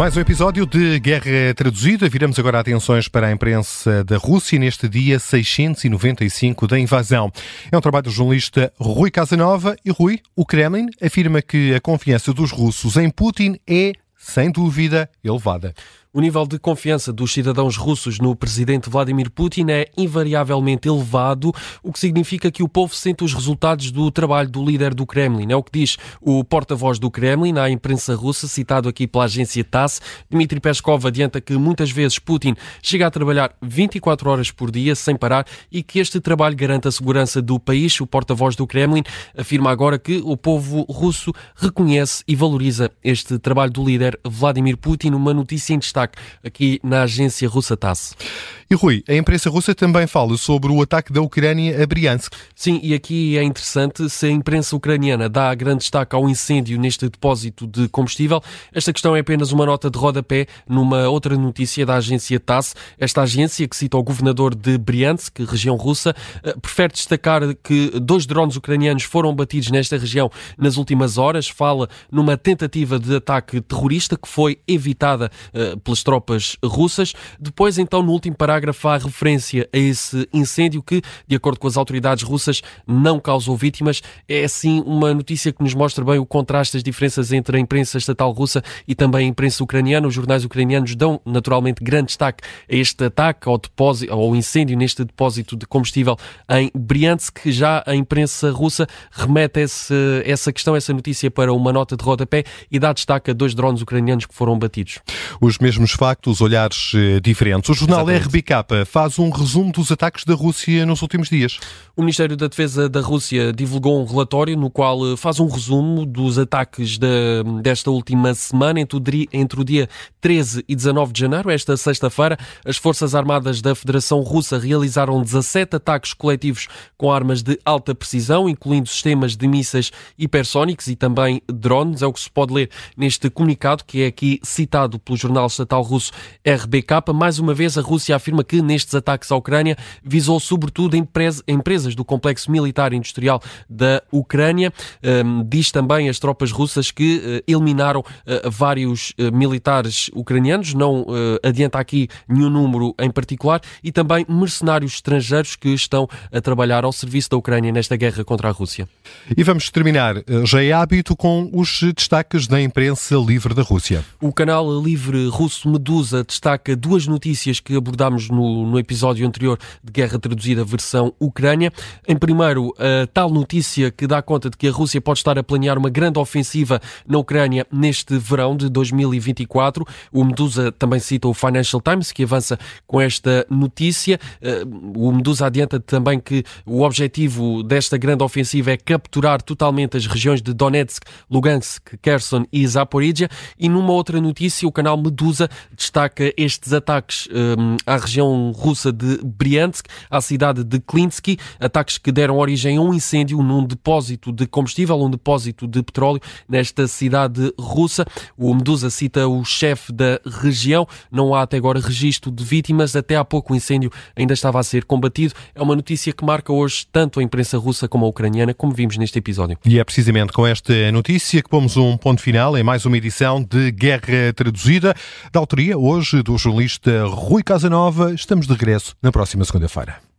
Mais um episódio de Guerra Traduzida. Viramos agora atenções para a imprensa da Rússia neste dia 695 da invasão. É um trabalho do jornalista Rui Casanova e Rui, o Kremlin, afirma que a confiança dos russos em Putin é, sem dúvida, elevada. O nível de confiança dos cidadãos russos no presidente Vladimir Putin é invariavelmente elevado, o que significa que o povo sente os resultados do trabalho do líder do Kremlin. É o que diz o porta-voz do Kremlin à imprensa russa, citado aqui pela agência TASS. Dmitry Peskov adianta que muitas vezes Putin chega a trabalhar 24 horas por dia sem parar e que este trabalho garante a segurança do país. O porta-voz do Kremlin afirma agora que o povo russo reconhece e valoriza este trabalho do líder Vladimir Putin. Uma notícia em destaque destaque aqui na agência russa TASS. E Rui, a imprensa russa também fala sobre o ataque da Ucrânia a Briansk. Sim, e aqui é interessante se a imprensa ucraniana dá grande destaque ao incêndio neste depósito de combustível. Esta questão é apenas uma nota de rodapé numa outra notícia da agência TASS. Esta agência, que cita o governador de Briansk, região russa, eh, prefere destacar que dois drones ucranianos foram batidos nesta região nas últimas horas. Fala numa tentativa de ataque terrorista que foi evitada uh, pelas tropas russas. Depois, então, no último parágrafo, há referência a esse incêndio que, de acordo com as autoridades russas, não causou vítimas. É, assim, uma notícia que nos mostra bem o contraste, as diferenças entre a imprensa estatal russa e também a imprensa ucraniana. Os jornais ucranianos dão, naturalmente, grande destaque a este ataque, ao, depósito, ao incêndio neste depósito de combustível em Briansk. Já a imprensa russa remete esse, essa questão, essa notícia para uma nota de rodapé e dá destaque a dois drones ucranianos que foram batidos. Os mesmos factos, olhares eh, diferentes. O jornal Exatamente. RBK faz um resumo dos ataques da Rússia nos últimos dias. O Ministério da Defesa da Rússia divulgou um relatório no qual eh, faz um resumo dos ataques de, desta última semana, entre entre o dia 13 e 19 de janeiro, esta sexta-feira. As Forças Armadas da Federação Russa realizaram 17 ataques coletivos com armas de alta precisão, incluindo sistemas de mísseis hipersónicos e também drones. É o que se pode ler neste comunicado, que é aqui citado pelo jornal estatal russo RBK. Mais uma vez, a Rússia afirma que nestes ataques à Ucrânia visou sobretudo empresas do complexo militar e industrial da Ucrânia. Um, diz também as tropas russas que uh, eliminaram uh, vários uh, militares ucranianos, não adianta aqui nenhum número em particular, e também mercenários estrangeiros que estão a trabalhar ao serviço da Ucrânia nesta guerra contra a Rússia. E vamos terminar, já é hábito, com os destaques da imprensa livre da Rússia. O canal livre russo Medusa destaca duas notícias que abordámos no, no episódio anterior de Guerra Traduzida versão Ucrânia. Em primeiro, a tal notícia que dá conta de que a Rússia pode estar a planear uma grande ofensiva na Ucrânia neste verão de 2024. O Medusa também cita o Financial Times, que avança com esta notícia. Eh, o Medusa adianta também que o objetivo desta grande ofensiva é capturar totalmente as regiões de Donetsk, Lugansk, Kherson e Zaporizhia. E numa outra notícia, o canal Medusa destaca estes ataques um, à região russa de Briansk, à cidade de Klinsky, ataques que deram origem a um incêndio num depósito de combustível, um depósito de petróleo nesta cidade russa. O Medusa cita o chefe da região. Não há até agora registro de vítimas. Até há pouco o incêndio ainda estava a ser combatido. É uma notícia que marca hoje tanto a imprensa russa como a ucraniana, como vimos neste episódio. E é precisamente com esta notícia que pomos um ponto final em mais uma edição de Guerra Traduzida, da autoria hoje do jornalista Rui Casanova. Estamos de regresso na próxima segunda-feira.